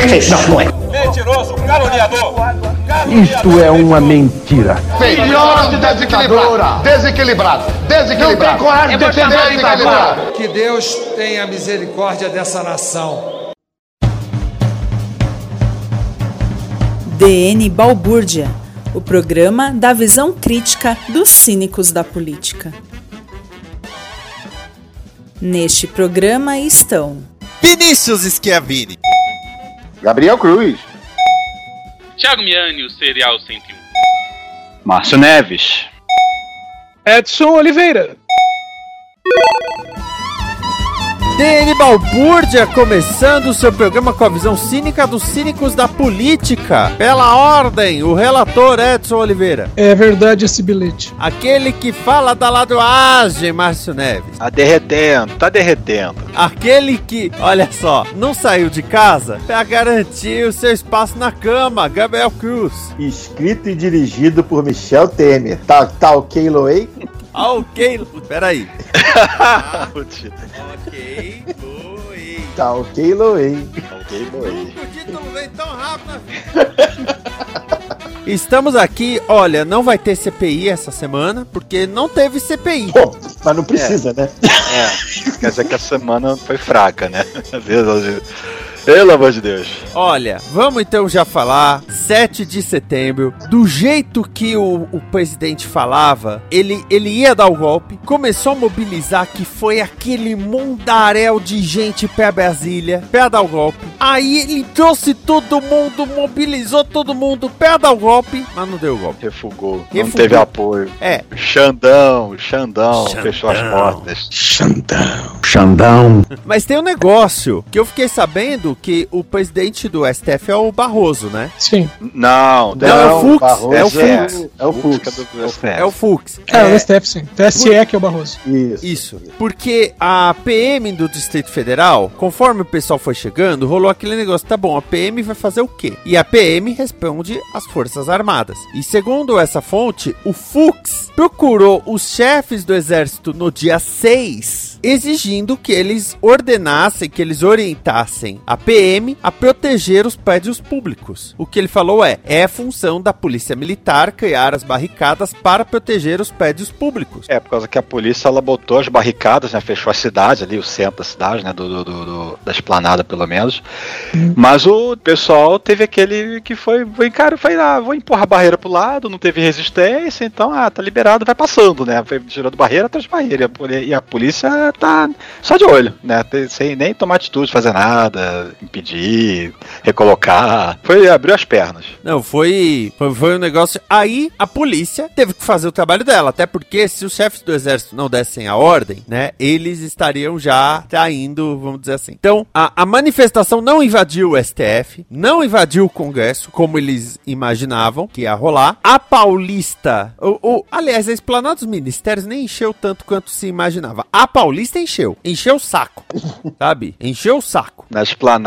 Perfeito. Não, não é. Mentiroso, caluniador. Isto é uma mentira. Melhor de desequilibrado. Desequilibrado. Desequilibrado. Não tem coragem de defender desequilibrado. Que Deus tenha misericórdia dessa nação. DN Balbúrdia, o programa da visão crítica dos cínicos da política. Neste programa estão Vinícius Schiavini. Gabriel Cruz. Thiago Miani, o Serial 101. Márcio Neves. Edson Oliveira. DN Balbúrdia começando o seu programa com a visão cínica dos cínicos da política. Pela ordem, o relator Edson Oliveira. É verdade esse bilhete. Aquele que fala da ladoagem, Márcio Neves. Tá derretendo, tá derretendo. Aquele que, olha só, não saiu de casa pra garantir o seu espaço na cama, Gabriel Cruz. Escrito e dirigido por Michel Temer. Tá, tá ok, Loei? Ah, ok, peraí. Putz. Ok, oi. Tá ok, Loei. Ok, boy. O título vem tão rápido. Estamos aqui, olha, não vai ter CPI essa semana, porque não teve CPI. Pô, mas não precisa, né? É, quer dizer que a semana foi fraca, né? Deus, Pelo amor de Deus. Olha, vamos então já falar, 7 de setembro, do jeito que o, o presidente falava, ele, ele ia dar o golpe, começou a mobilizar que foi aquele mundaréu de gente pra Brasília, pra dar o golpe. Aí ele trouxe todo mundo, mobilizou todo mundo pra dar o golpe, mas não deu o golpe. Refugou. Não Refugou. teve apoio. É, Xandão, Xandão, fechou as portas. Xandão. mas tem um negócio que eu fiquei sabendo que o presidente do STF é o Barroso, né? Sim. Não, Não, é o Fux, Barroso é o é, Fux. É o Fux. Fux. do STF. É o Fux. É, o STF, sim. TSE que é o Barroso. Isso. Isso, porque a PM do Distrito Federal, conforme o pessoal foi chegando, rolou aquele negócio, tá bom, a PM vai fazer o quê? E a PM responde às Forças Armadas. E segundo essa fonte, o Fux procurou os chefes do exército no dia 6, exigindo que eles ordenassem, que eles orientassem a PM a proteger os prédios públicos. O que ele falou é, é função da polícia militar criar as barricadas para proteger os prédios públicos. É, por causa que a polícia ela botou as barricadas, né? Fechou a cidade ali, o centro da cidade, né? Do, do- do- do- da esplanada, pelo menos. Mas o pessoal teve aquele que foi, foi cara, foi lá, vou empurrar a barreira pro lado, não teve resistência, então, ah, tá liberado, vai passando, né? Foi tirando barreira atrás de barreira. E a E polícia tá só de olho, né? Sem nem tomar atitude, fazer nada, impedir, recolocar. Foi abrir as pernas. Não, foi, foi, foi um negócio. Aí a polícia teve que fazer o trabalho dela, até porque se os chefes do exército não dessem a ordem, né, eles estariam já traindo, vamos dizer assim. Então, a, a manifestação não invadiu o STF, não invadiu o Congresso, como eles imaginavam que ia rolar. A Paulista, o, o- aliás, a esplanada dos ministérios nem encheu tanto quanto se imaginava. A Paulista encheu, encheu o saco, sabe? Encheu o saco. Na esplanada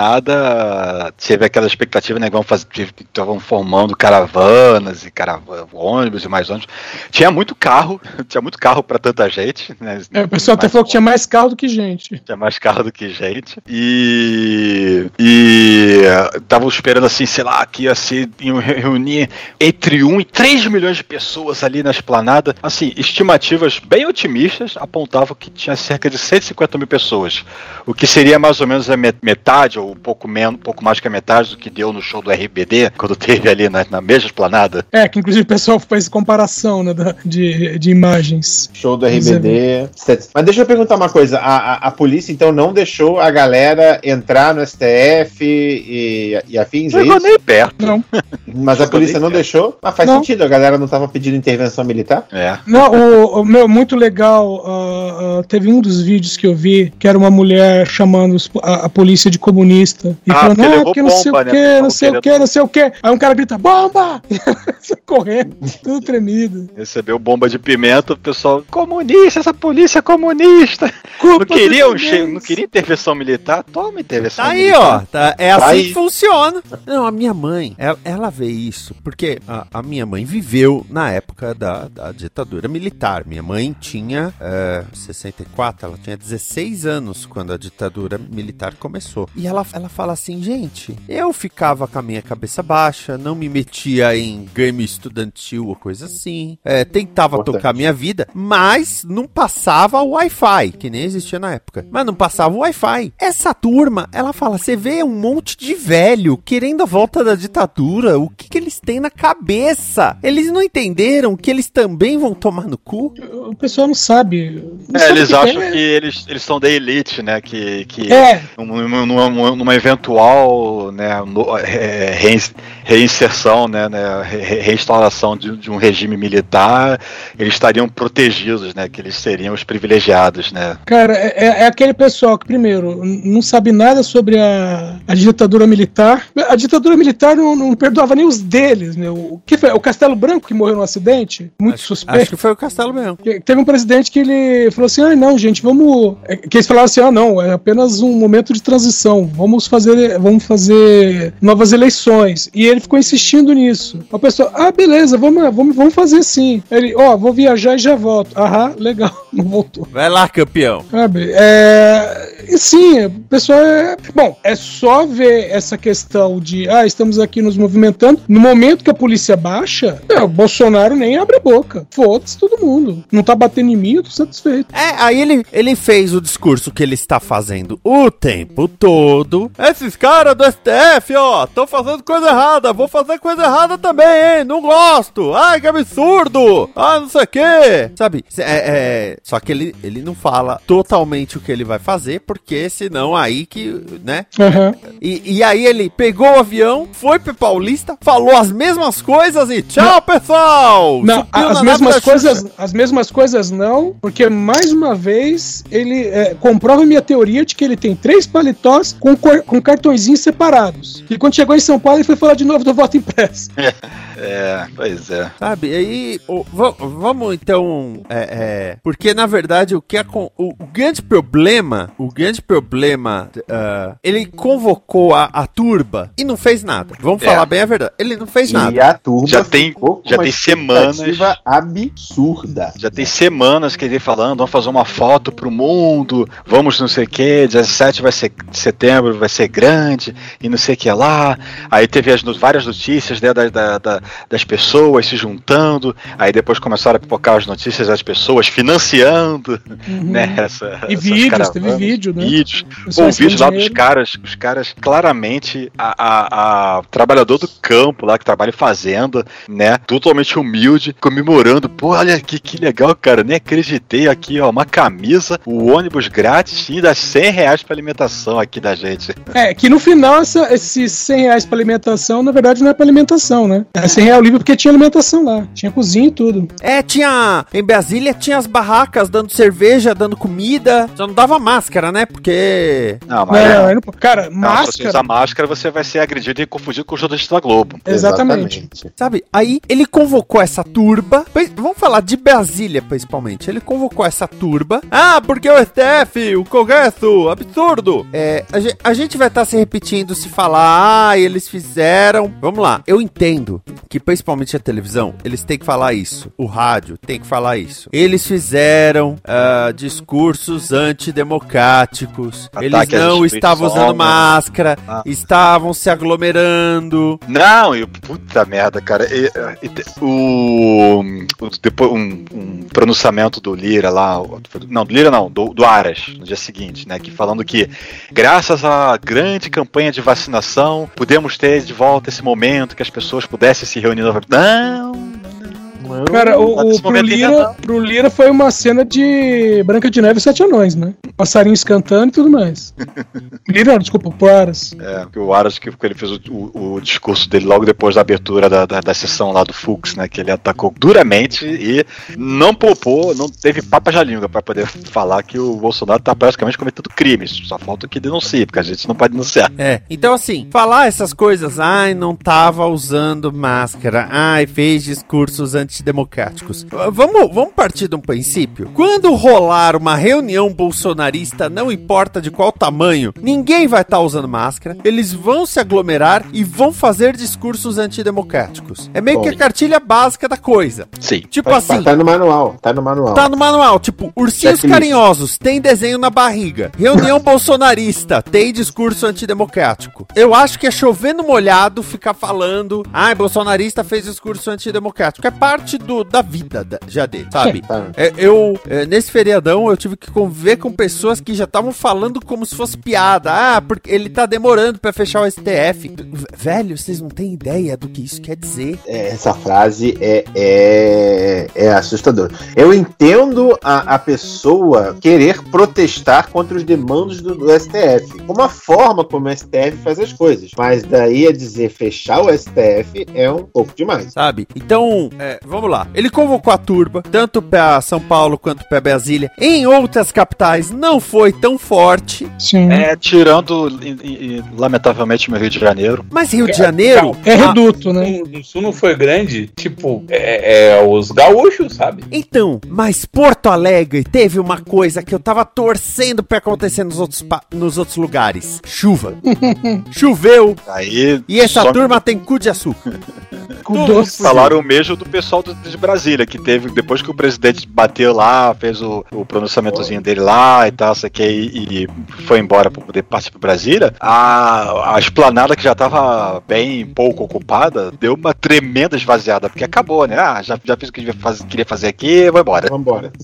teve aquela expectativa, né? vão fazer- Estavam formando caravanas e carava- ônibus e mais ônibus. Tinha muito carro, tinha muito carro pra tanta gente. Né? É, o pessoal até falou que tinha mais carro do que gente. tinha mais carro do que gente. E. E. Estavam esperando assim, sei lá, que ia se reunir entre 1 e 3 milhões de pessoas ali na esplanada. Assim, estimativas bem otimistas apontavam que tinha cerca de 150 mil pessoas. O que seria mais ou menos a me- metade, ou ou um pouco menos, um pouco mais que a metade do que deu no show do RBD, quando teve ali na, na mesma esplanada. É, que inclusive o pessoal faz comparação, né, da- de, de imagens. Show do RBD. Mas deixa eu perguntar uma coisa: a, a, a polícia então não deixou a galera entrar no STF e, e afins? é Chegou isso? nem perto. Não. Mas a polícia não perto. deixou? Mas faz Não. sentido, a galera não tava pedindo intervenção militar? É. Não, o, o meu, muito legal. ah, ah, teve um dos vídeos que eu vi que era uma mulher chamando a, a polícia de comunista. E Ah, falando, porque ah, levou porque não sei bomba, o né? que, não sei o tava que, não sei o que. Aí um cara grita, bomba! Correndo, tudo tremido. Recebeu bomba de pimenta, o pessoal, comunista, essa polícia é comunista. Culpa Não queria, um che... não queria intervenção militar? Toma intervenção Tá aí, militar. ó. tá- é assim Tá aí. que funciona. Não, a minha mãe, ela, ela vê isso, porque a, a minha mãe viveu na época da, da ditadura militar. Minha mãe tinha é, 64, ela tinha 16 anos quando a ditadura militar começou. E ela, ela fala assim, gente, eu ficava com a minha cabeça baixa, não me metia em game estudantil ou coisa assim, é, tentava Importante. tocar minha vida, mas não passava o Wi-Fi, que nem existia na época. Mas não passava o Wi-Fi. Essa turma, ela fala, você vê um monte de velho querendo a volta da ditadura, o que, que eles têm na cabeça? Eles não entenderam que eles também vão tomar no cu? O pessoal não sabe. Não É, sabe eles que acham é. que eles, eles são da elite, né? Que, que É. numa, numa- numa eventual né, no- é, rein- reinserção, né, né, re- reinstauração de, de um regime militar, eles estariam protegidos, né? Que eles seriam os privilegiados, né? Cara, é, é- é aquele pessoal que, primeiro, não sabe nada sobre a, a ditadura militar. A ditadura militar não, não perdoava nem os deles, meu. O que foi? O Castelo Branco que morreu num acidente? Muito Acho suspeito. que foi o Castelo mesmo. Teve um presidente que ele falou assim: ah, não, gente, vamos. é, Que eles falaram assim: ah, não, é apenas um momento de transição. Vamos fazer, vamos fazer novas eleições. E ele ficou insistindo nisso. A pessoa, ah, beleza, vamos, vamos, vamos fazer sim. Ele, ó, vou viajar e já volto. Aham, legal, não voltou. Vai lá, campeão. Sabe? É, e sim, o pessoal é. Bom, é só ver essa questão de, ah, estamos aqui nos movimentando. No momento que a polícia baixa, é, o Bolsonaro nem abre a boca. Foda-se todo mundo. Não tá batendo em mim, eu tô satisfeito. É, aí ele, ele fez o discurso que ele está fazendo o tempo todo. Esses caras do STF, ó, estão fazendo coisa errada. Vou fazer coisa errada também, hein? Não gosto. Ai, que absurdo. Ah, não sei o quê. Sabe? É, é, só que ele, ele não fala totalmente o que ele vai fazer, porque senão aí que, né? Aham. E, e aí ele pegou o avião, foi pro Paulista, falou as mesmas coisas e tchau, pessoal! Não, Subiu as na mesmas coisas, Xuxa. as mesmas coisas não, porque mais uma vez ele é, comprova minha teoria de que ele tem três paletós com, cor- com cartõezinhos separados. E quando chegou em São Paulo, ele foi falar de novo do voto impresso. É, pois é. Sabe, aí vamos então. é, é, porque na verdade o que acon- o, o grande problema, o grande problema, ah, ele convocou a, a turba e não fez nada. Vamos É. falar bem a verdade. Ele não fez E nada. a turma Já tem- já uma tem semanas. absurda. Já tem semanas que ele falando, vamos fazer uma foto pro mundo, vamos não sei o que, 17 vai ser de setembro, vai ser grande, e não sei o que lá. Aí teve as no- várias notícias né, da- da- da- das pessoas se juntando, aí depois começaram a pipocar as notícias das pessoas financiando, né? Essa, Uhum. E vídeos, caravanas. teve vídeo, né? Vídeos. Pô, o vídeo lá dos caras, os caras claramente, a, a, a trabalhador do campo lá que trabalha em fazenda, né? Totalmente humilde, comemorando. Pô, olha que, que legal, cara. Nem acreditei aqui, ó. Uma camisa, o ônibus grátis e ainda 100 reais pra alimentação aqui da gente. É, que no final essa- esses 100 reais pra alimentação, na verdade, não é pra alimentação, né? É 100 reais livre porque tinha alimentação lá. Tinha cozinha e tudo. É, tinha. Em Brasília tinha as barracas dando cerveja, dando comida. Só não dava máscara, né? Porque. Não, Não, é- não- cara, não, se você máscara. usar máscara, você vai ser agredido e confundido com o jornalista da Globo. Exatamente. Sabe? Aí ele convocou essa turba. Vamos falar de Brasília, principalmente. Ele convocou essa turba. Ah, porque o STF, o Congresso, absurdo. É, a, ge- a gente vai estar se repetindo se falar, ah, eles fizeram. Vamos lá. Eu entendo que, principalmente a televisão, eles têm que falar isso. O rádio tem que falar isso. Eles fizeram ah, discursos antidemocráticos. Ataque eles não estavam usando máscara, Ah. estavam se aglomerando. Não, e Puta merda, cara. E, e, o, o, depois, um, um, pronunciamento do Lira lá. Não, do Lira não, do, do Aras, no dia seguinte, né? Que falando que, graças à grande campanha de vacinação, pudemos ter de volta esse momento que as pessoas pudessem se reunir. Não, não, Cara, o, o pro, Lira, pro Lira foi uma cena de Branca de Neve e Sete Anões, né? Passarinhos cantando e tudo mais. Lira, desculpa, pro Aras. É, porque o Aras, que ele fez o, o, o, discurso dele logo depois da abertura da, da, da, sessão lá do Fux, né? Que ele atacou duramente e não poupou, não teve papas na língua pra poder falar que o Bolsonaro tá praticamente cometendo crimes. Só falta que denuncie, porque a gente não pode denunciar. É, então assim, falar essas coisas, ai, não tava usando máscara, ai, fez discursos anti democráticos. Vamos, vamos partir de um princípio? Quando rolar uma reunião bolsonarista, não importa de qual tamanho, ninguém vai estar tá usando máscara, eles vão se aglomerar e vão fazer discursos antidemocráticos. É meio Bom. que a cartilha básica da coisa. Sim. Tipo assim. Tá no manual, tá no manual. Tá no manual. Tipo, ursinhos carinhosos, tem desenho na barriga. Reunião bolsonarista, tem discurso antidemocrático. Eu acho que é chovendo molhado ficar falando, ai, ah, bolsonarista fez discurso antidemocrático. É parte parte do, da vida da, já dele, sabe? É, eu, é, nesse feriadão, eu tive que conviver com pessoas que já estavam falando como se fosse piada. Ah, porque ele tá demorando para fechar o STF. Velho, vocês não têm ideia do que isso quer dizer. É, essa frase é, é, é assustadora. Eu entendo a, a pessoa querer protestar contra os demandos do, do STF, como a forma como o STF faz as coisas. Mas daí a dizer fechar o STF é um pouco demais. Sabe? Então, é, vamos lá. Ele convocou a turba, tanto para São Paulo quanto para Brasília. Em outras capitais não foi tão forte. Sim. É, tirando, lamentavelmente, meu Rio de Janeiro. Mas Rio de Janeiro. É, é reduto, né? No Sul não foi grande. Tipo, é, é, os gaúchos, sabe? Então, mas Porto Alegre teve uma coisa que eu tava torcendo pra acontecer nos outros, nos outros lugares: chuva. Choveu. Aí, e essa turma tem cu de açúcar. Doce. Falaram o mesmo do pessoal do, de Brasília, que teve, depois que o presidente bateu lá, fez o, o pronunciamentozinho dele lá e tal, isso aqui, e, e foi embora para poder partir para Brasília, a, a esplanada que já estava bem pouco ocupada, deu uma tremenda esvaziada, porque acabou, né? Ah, já, já fiz o que queria fazer aqui, vou embora. Vou embora.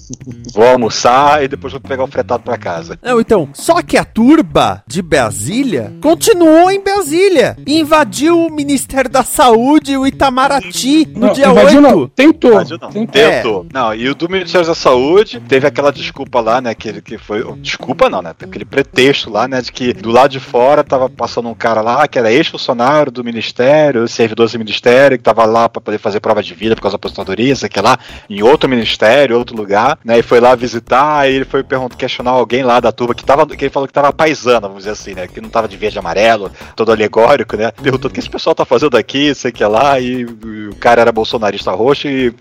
Vou almoçar e depois vou pegar o fretado para casa. Não, então, só que a turba de Brasília continuou em Brasília, invadiu o Ministério da Saúde, o Itamaraty, no não, dia 8. Não, tentou. Não. Tentou. tentou. É. Não, e o do Ministério da Saúde teve aquela desculpa lá, né? Que, que foi. Desculpa não, né? Aquele pretexto lá, né? De que do lado de fora tava passando um cara lá que era ex-funcionário do Ministério, servidor do Ministério, que tava lá para poder fazer prova de vida por causa da aposentadoria, sei que lá, em outro ministério, outro lugar, né? E foi lá visitar, e ele foi perguntar, questionar alguém lá da turma que tava. Que ele falou que tava paisana, vamos dizer assim, né? Que não tava de verde e amarelo, todo alegórico, né? Perguntou o que esse pessoal tá fazendo aqui, sei que lá, e o cara era bolsonarista roxo e,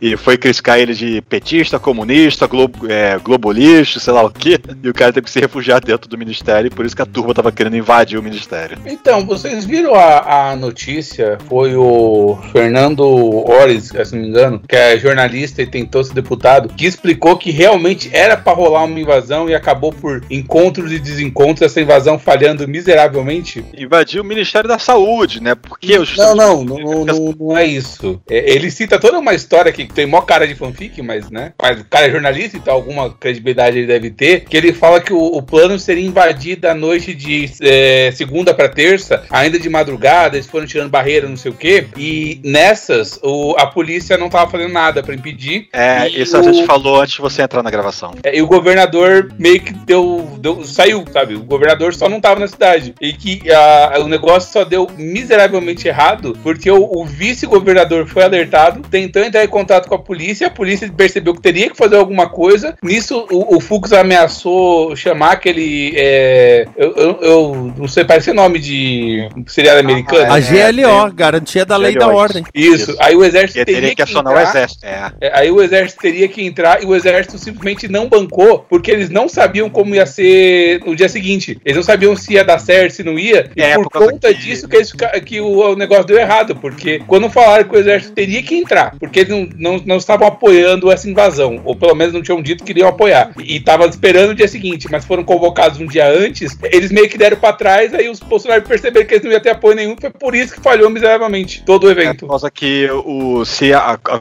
e foi criticar ele de petista, comunista, globo, é, globalista, sei lá o que, e o cara teve que se refugiar dentro do ministério, e por isso que a turma tava querendo invadir o ministério. Então, vocês viram a, a notícia? Foi o Fernando Ores, se não me engano, que é jornalista e tentou ser deputado, que explicou que realmente era para rolar uma invasão e acabou por encontros e desencontros essa invasão falhando miseravelmente. Invadiu o Ministério da Saúde, né? Porque os... não, não, não, não, não é isso. É, ele cita toda uma história que tem mó cara de fanfic, mas, né? Mas o cara é jornalista, então alguma credibilidade ele deve ter. Que ele fala que o, o plano seria invadir da noite de é, segunda para terça, ainda de madrugada, eles foram tirando barreira, não sei o quê. E nessas, o, a polícia não tava fazendo nada para impedir. É, isso o, a gente falou antes de você entrar na gravação. É, e o governador meio que deu, deu. saiu, sabe? O governador só não tava na cidade. E que a, o negócio só deu miseravelmente errado porque o, o vice-governador foi alertado, tentou entrar em contato com a polícia, a polícia percebeu que teria que fazer alguma coisa. Nisso, o, o Fux ameaçou chamar aquele. É, eu, eu, eu, não sei, parece nome de seriado americano. A GLO, é, Garantia da Lei da Ordem. Isso. Isso. Aí o exército teria, teria, que, acionar entrar, o exército. É. é. Aí o exército teria que entrar e o exército simplesmente não bancou, porque eles não sabiam como ia ser no dia seguinte. Eles não sabiam se ia dar certo, se não ia. E é, por, por conta que... disso que, eles, que o, o negócio deu errado. Porque quando falaram que o exército teria que entrar, porque eles não, não, não estavam apoiando essa invasão, ou pelo menos não tinham dito que iriam apoiar. E estavam esperando o dia seguinte, mas foram convocados um dia antes, eles meio que deram pra trás, aí os Bolsonaro perceberam que eles não iam ter apoio nenhum, foi por isso que falhou miseravelmente todo o É evento. por causa que o, se a, a,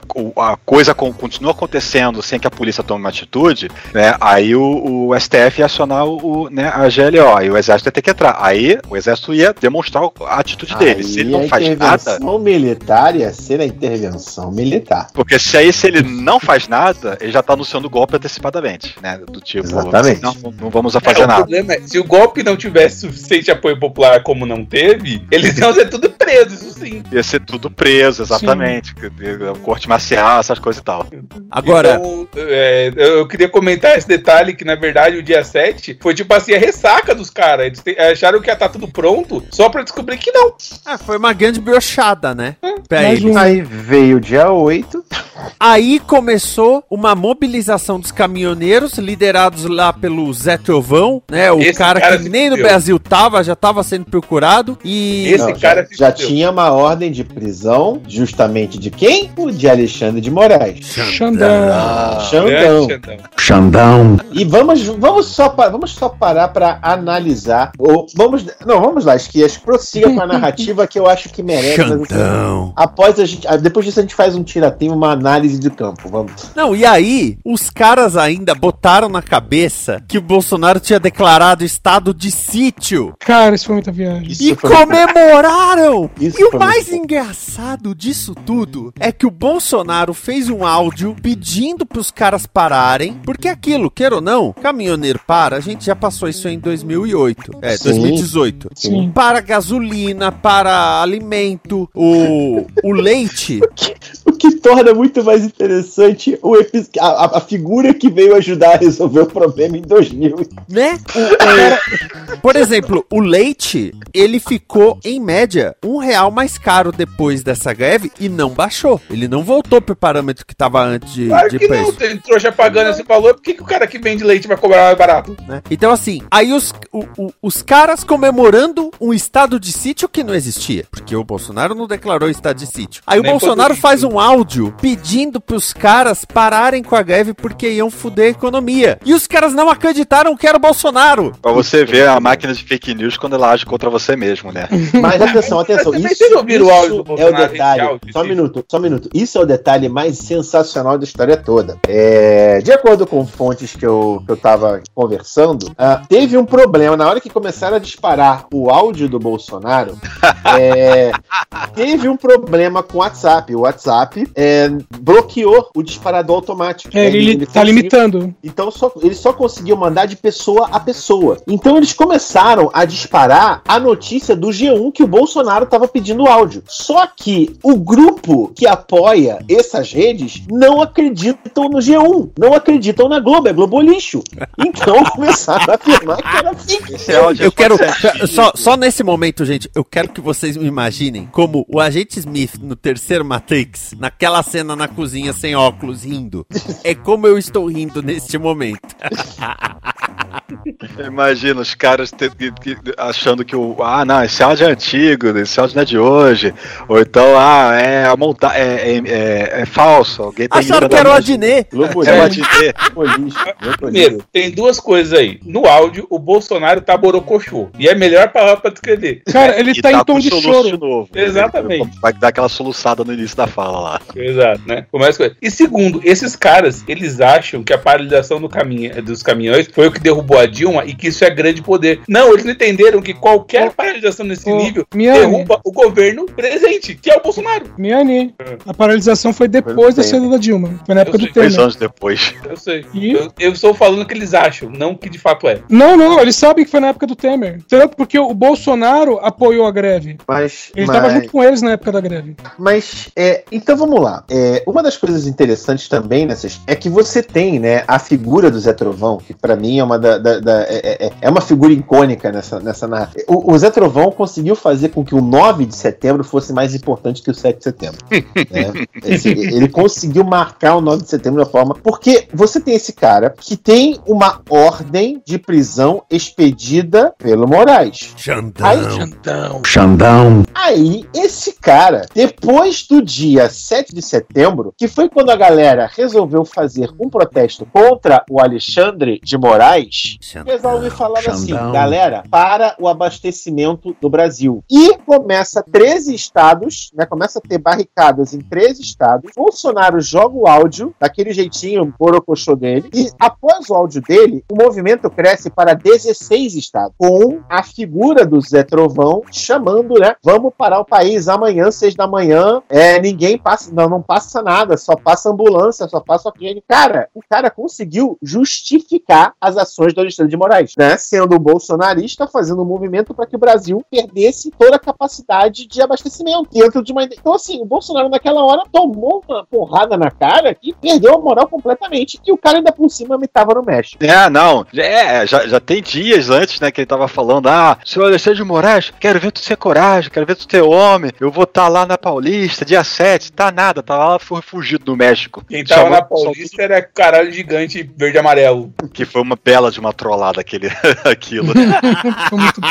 a coisa con- continua acontecendo sem que a polícia tome uma atitude, né, aí o, o STF ia acionar o, né, a GLO, e o exército ia ter que entrar. Aí o exército ia demonstrar a atitude dele. Se ele Aí não a faz nada, intervenção militar ia ser a intervenção militar. porque se aí se ele não faz nada, ele já tá anunciando o golpe antecipadamente, né? Do tipo, Exatamente. Não, não vamos a É, fazer o nada. problema é, se o golpe não tivesse suficiente apoio popular como não teve, eles iam ser tudo presos, isso sim. Ia ser tudo preso, exatamente. Corte marcial, essas coisas e tal. Agora, Então, é, eu queria comentar esse detalhe que, na verdade, o dia 7 foi tipo assim, a ressaca dos caras. Eles te- acharam que ia estar tudo pronto só pra descobrir que não. ah, foi uma grande brochada, né? Pra eles. um. Aí veio o dia 8. Aí começou uma mobilização dos caminhoneiros, liderados lá pelo Zé Trovão, né? O cara, cara que nem no. Brasil tava, já tava sendo procurado. E. Esse Não, cara já, já tinha uma ordem de prisão, justamente de quem? O de Alexandre de Moraes. Xandão. Ah, Xandão. Xandão. Xandão. E vamos, vamos, só, vamos só parar para analisar. Ou, vamos, não, vamos lá, Esquias, prossiga com a narrativa que eu acho que merece. Xandão. após a gente, depois disso a gente faz um tirateio, uma análise de campo. Vamos. Não, e aí, os caras ainda botaram na cabeça que o Bolsonaro tinha declarado estado de sítio. Cara, isso foi muita viagem. Isso E foi- comemoraram! Isso e o mais muito engraçado disso tudo é que o Bolsonaro fez um áudio pedindo pros caras pararem, porque aquilo, queira ou não, caminhoneiro para, a gente já passou isso em 2008, é, Sim. 2018. Sim. Para gasolina, para alimento, o, o leite. O que torna muito mais interessante o a, a- a figura que veio ajudar a resolver o problema em 2000. né? O- o- por exemplo, o leite, ele ficou, em média, um real mais caro depois dessa greve e não baixou. Ele não voltou pro parâmetro que tava antes de, Claro de que preço. não, tem trouxa pagando esse valor, por que, que o cara que vende leite vai cobrar mais barato? né? Então, assim, aí os, o- o- os caras comemorando um estado de sítio que não existia, porque o Bolsonaro não declarou estado de sítio. Aí Nem o Bolsonaro faz um áudio pedindo pros caras pararem com a greve porque iam fuder a economia. E os caras não acreditaram que era o Bolsonaro. Pra você ver a máquina de fake news quando ela age contra você mesmo, né? Mas atenção, atenção. Isso, ouviram o áudio do isso é o detalhe. áudio, Só um minuto, só um minuto. Isso é o detalhe mais sensacional da história toda. É, de acordo com fontes que eu, que eu tava conversando, ah, teve um problema. Na hora que começaram a disparar o áudio do Bolsonaro, é, teve um problema com o WhatsApp. O WhatsApp é, bloqueou o disparador automático. É, ele, tá conseguiu- limitando. então só, ele só conseguiu mandar de pessoa a pessoa. Então eles começaram a disparar a notícia do G1 que o Bolsonaro estava pedindo áudio. Só que o grupo que apoia essas redes não acreditam no G1, não acreditam na Globo, é Globo lixo. Então começaram a afirmar que era fake. Esse áudio Eu quero. Só, só nesse momento, gente, eu quero que vocês me imaginem como o agente Smith no terceiro Matrix, naquela cena na cozinha sem óculos, rindo. É como eu estou rindo neste momento. Imagina os caras te- que- que- achando que o. Ah, não, esse áudio é antigo, esse áudio não é de hoje. Ou então, ah, é a monta é, é, é- é falso. Alguém tá Acharam que era o a Adnet. É o. Adnet. Primeiro, tem duas coisas aí. No áudio, o Bolsonaro tá borocochô. E é a melhor palavra pra descrever. Cara, ele E tá, em com tom de choro. de novo. Exatamente. Vai dar aquela soluçada no início da fala lá. Exato, né? Começa. E segundo, esses caras, eles acham que a paralisação do caminho, dos caminhões foi o que derrubou a Dilma e que isso é grande poder. Não, eles não entenderam que qualquer paralisação nesse nível Miane. derruba o governo presente, que é o Bolsonaro. Miane, a paralisação foi depois Foi da saída da Dilma. Foi na época Eu do sei, Dois Temer. anos depois. Eu sei. E? Eu, eu estou falando o que eles acham, não o que de fato é. Não, não, eles sabem que foi na época do Temer. Entendeu? Porque o Bolsonaro apoiou a greve. Mas, Ele mas... tava junto com eles na época da greve. Mas, é, então vamos lá. É, uma das coisas interessantes também nessas é que você tem, né, a figura do Zé Trovão, que pra mim é uma da, da- da- é, é- é uma figura icônica nessa, nessa narrativa. O, o Zé Trovão conseguiu fazer com que o 9 de setembro fosse mais importante que o 7 de setembro. né? Esse- ele conseguiu marcar o 9 de setembro da forma. Porque você tem esse cara que tem uma ordem de prisão expedida pelo Moraes. Aí, Xandão. Xandão. Aí, esse cara, depois do dia 7 de setembro, que foi quando a galera resolveu fazer um protesto contra o Alexandre de Moraes, resolve falar assim: galera, para o abastecimento do Brasil. E começa 13 estados, né? Começa a ter barricadas em 13 estados. Bolsonaro joga o áudio, daquele jeitinho borocochô dele, e após o áudio dele, o movimento cresce para 16 estados, com a figura do Zé Trovão chamando, né? Vamos parar o país amanhã, seis da manhã. É, ninguém passa, não, não passa nada, só passa ambulância, só passa oxigênio. Cara, o cara conseguiu justificar as ações do Alexandre de Moraes, né? Sendo um bolsonarista, fazendo um movimento para que o Brasil perdesse toda a capacidade de abastecimento dentro de uma. Então, assim, o Bolsonaro naquela hora tomou uma porrada na cara e perdeu a moral completamente. E o cara ainda por cima me tava no México. É, não. É, já, já tem dias antes, né, que ele tava falando, ah, senhor Alexandre de Moraes, quero ver tu ter coragem, quero ver tu ter homem, eu vou estar lá na Paulista, dia 7, tá nada, tava lá foi fugido no México. Quem tava Chamou na Paulista era caralho gigante verde e amarelo. Que foi uma bela de uma trollada aquele, aquilo. Foi muito bom.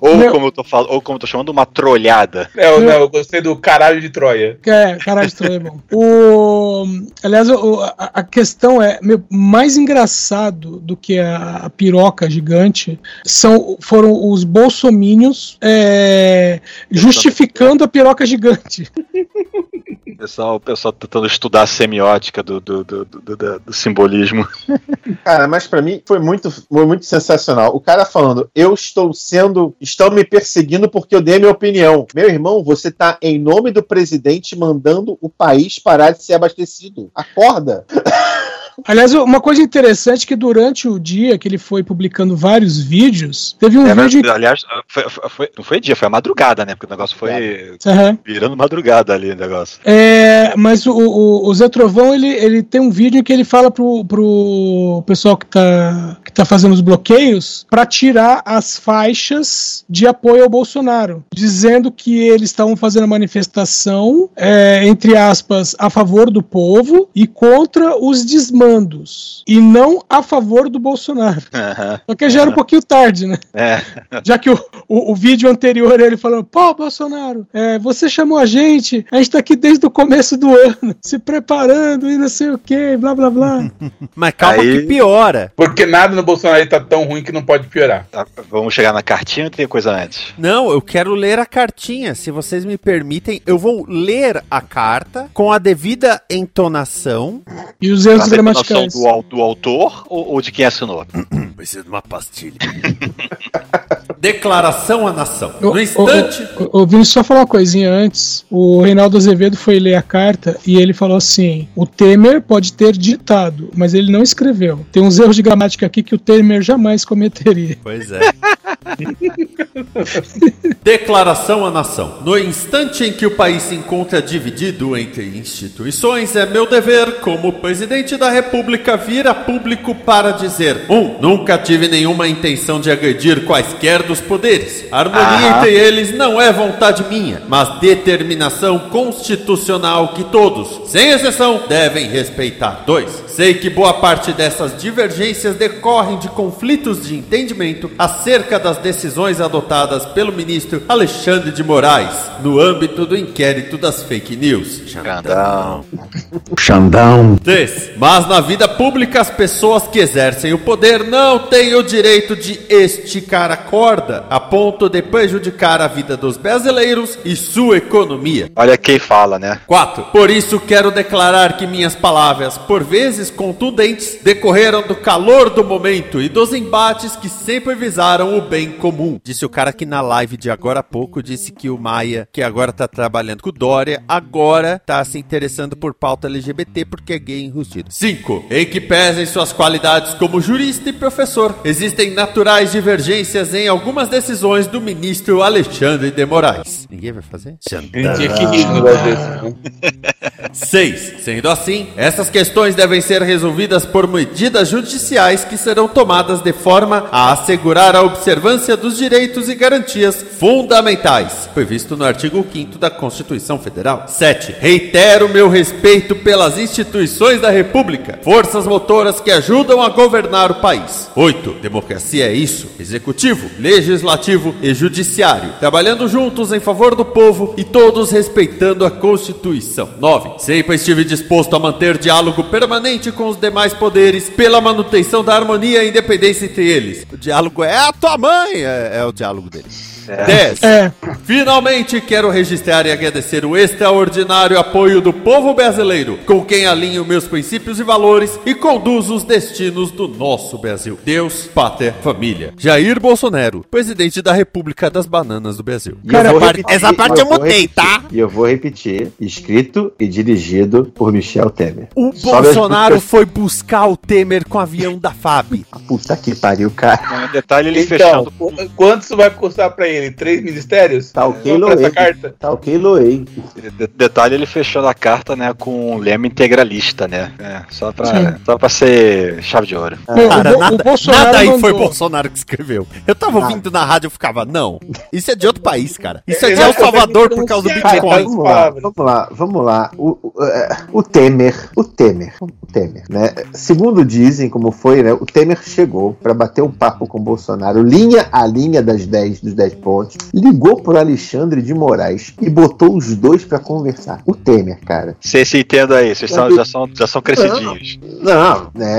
ou, Meu- como eu tô falando, ou como eu tô chamando, uma trolhada. É, eu, não, eu gostei do caralho de Troia. É, caralho de Troia é bom. O, aliás, o- a, a questão é, meu, mais engraçado do que a, a piroca gigante são, foram os bolsomínios é, justificando a piroca gigante. Pessoal, o pessoal tentando estudar a semiótica do, do, do, do- simbolismo. Cara, mas pra mim foi muito, foi muito sensacional. O cara falando, eu estou sendo, estão me perseguindo porque eu dei minha opinião. Meu irmão, você tá em nome do presidente mandando o país parar de ser abastecido. Acorda. Aliás, uma coisa interessante é que durante o dia que ele foi publicando vários vídeos, teve um É, mas, vídeo. aliás, foi, foi- não foi dia, foi a madrugada, né? Porque o negócio foi Aham. virando madrugada ali o negócio. É, mas o, o, o Zé Trovão, ele, ele tem um vídeo em que ele fala pro, pro pessoal que tá, que tá fazendo os bloqueios para tirar as faixas de apoio ao Bolsonaro, dizendo que eles estavam fazendo a manifestação, é, entre aspas, a favor do povo e contra os desmandos, e não a favor do Bolsonaro. Só que já era um pouquinho tarde, né? É. Já que o, o, o vídeo anterior ele falando, pô, Bolsonaro, é, você chamou a gente, a gente tá aqui desde o começo do ano, se preparando e não sei o que, blá blá blá. Mas calma Aí- que piora. Porque nada no Bolsonaro tá tão ruim que não pode piorar. Tá, vamos chegar na cartinha ou tem coisa antes? Não, eu quero ler a cartinha. Se vocês me permitem, eu vou ler a carta com a devida entonação. E os erros Pra ter noção do, do autor ou, ou de quem assinou? Precisa de uma pastilha. Declaração à nação. Ô, No instante. ô, Vini, só falar uma coisinha antes. O Reinaldo Azevedo foi ler a carta e ele falou assim: o Temer pode ter ditado, mas ele não escreveu. Tem uns erros de gramática aqui que o Temer jamais cometeria. Pois é. Declaração à nação. No instante em que o país se encontra dividido entre instituições, é meu dever, como presidente da República, vir a público para dizer: 1. Um, nunca tive nenhuma intenção de agredir quaisquer dos poderes. A harmonia Aham. entre eles não é vontade minha, mas determinação constitucional que todos, sem exceção, devem respeitar. 2. Sei que boa parte dessas divergências decorrem de conflitos de entendimento acerca das decisões adotadas pelo ministro Alexandre de Moraes no âmbito do inquérito das fake news. Xandão. Xandão. 3. Mas na vida pública, as pessoas que exercem o poder não têm o direito de esticar a corda a ponto de prejudicar a vida dos brasileiros e sua economia. Olha quem fala, né? 4. Por isso quero declarar que minhas palavras, por vezes contundentes, decorreram do calor do momento e dos embates que sempre visaram o bem comum. Disse o cara que na live de agora há pouco disse que o Maia, que agora tá trabalhando com o Dória, agora tá se interessando por pauta LGBT porque é gay enrustido. 5. Em que pesem suas qualidades como jurista e professor, existem naturais divergências em algumas decisões do ministro Alexandre de Moraes. Ninguém vai fazer? Ele tinha que rir no negócio desse. né? 6. Sendo assim, essas questões devem ser resolvidas por medidas judiciais que serão tomadas de forma a assegurar a observância dos direitos e garantias fundamentais, previsto no artigo 5 da Constituição Federal. 7. Reitero meu respeito pelas instituições da República, forças motoras que ajudam a governar o país. 8. Democracia é isso: executivo, legislativo e judiciário, trabalhando juntos em favor do povo e todos respeitando a Constituição. 9. Sempre estive disposto a manter diálogo permanente com os demais poderes pela manutenção da harmonia e independência entre eles. O diálogo é a tua mãe, é, é o diálogo deles. 10. É. Finalmente quero registrar e agradecer o extraordinário apoio do povo brasileiro, com quem alinho meus princípios e valores e conduzo os destinos do nosso Brasil. Deus, pátria, família. Jair Bolsonaro, presidente da República das Bananas do Brasil. E eu vou parte- repetir, essa parte eu mudei, repetir, tá? E eu vou repetir: escrito e dirigido por Michel Temer. O as Bolsonaro músicas- foi buscar o Temer com o avião da FAB. Puta que pariu, cara. Um detalhe, ele Então, fechando. qu- quanto isso vai custar pra ele? Três ministérios? Tá ok, Loei. Tá ok, Loei. De- detalhe, ele fechando a carta, né, com um lema integralista, né? É, só, pra, Sim. só pra ser chave de ouro. O Cara, nada, Bolsonaro nada aí mandou- foi Bolsonaro que escreveu. Eu tava ouvindo na rádio e ficava, não, isso é de outro país, cara. Isso é de El Salvador por causa do Bitcoin. cara. Vamos lá, vamos lá, vamos lá. O, o, é, o Temer, o Temer, o Temer, né? Segundo dizem, como foi, né? O Temer chegou para bater um papo com o Bolsonaro, linha a linha das 10 dos 10 pontos, ligou pro Alexandre de Moraes e botou os dois para conversar. O Temer, cara. Vocês se entendam aí, vocês são- já, são, já são crescidinhos. Não, né?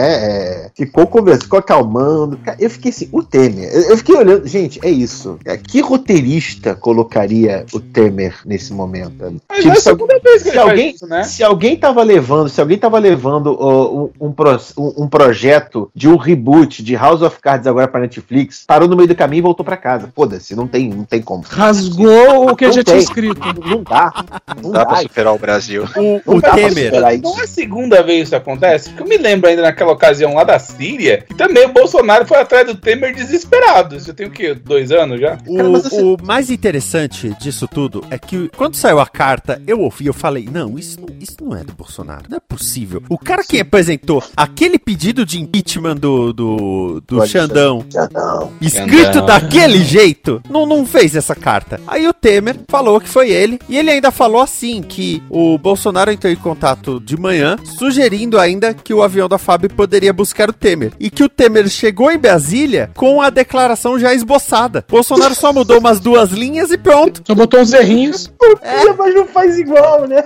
é, ficou conversando, ficou acalmando. Eu fiquei assim, o Temer. Eu, fiquei olhando, gente, é isso. É, Que roteirista colocaria o Temer nesse momento? Mas Tipo, é a se, segunda vez que se alguém, isso, né? se alguém tava levando, se alguém tava levando ó, um, um um- um projeto de um reboot de House of Cards agora pra Netflix, parou no meio do caminho e voltou pra casa. Foda-se, não tem, não tem como. Rasgou o que Não já tem. tinha escrito. Não dá. Não Não dá pra dá. superar o Brasil. O, Não o dá pra Temer, superar isso. Não é a segunda vez que isso acontece? Porque eu me lembro ainda naquela ocasião lá da Síria, que também o Bolsonaro foi atrás do Temer desesperado. Isso tem o quê? Dois anos já? O, Cara, assim- o mais interessante disso tudo é que quando saiu a carta, eu ouvi, eu falei, não, isso, não- isso não é do Bolsonaro, não é possível. O cara que apresentou aquele pedido de impeachment do, do, do Xandão, Já não. escrito Xandão. daquele jeito, não, não fez essa carta. Aí o Temer falou que foi ele, e ele ainda falou assim, que o Bolsonaro entrou em contato de manhã, sugerindo ainda que o avião da FAB poderia buscar o Temer. E que o Temer chegou em Brasília com a declaração já esboçada. Bolsonaro só mudou umas duas linhas e pronto. Só botou uns errinhos. Mas não faz igual, né?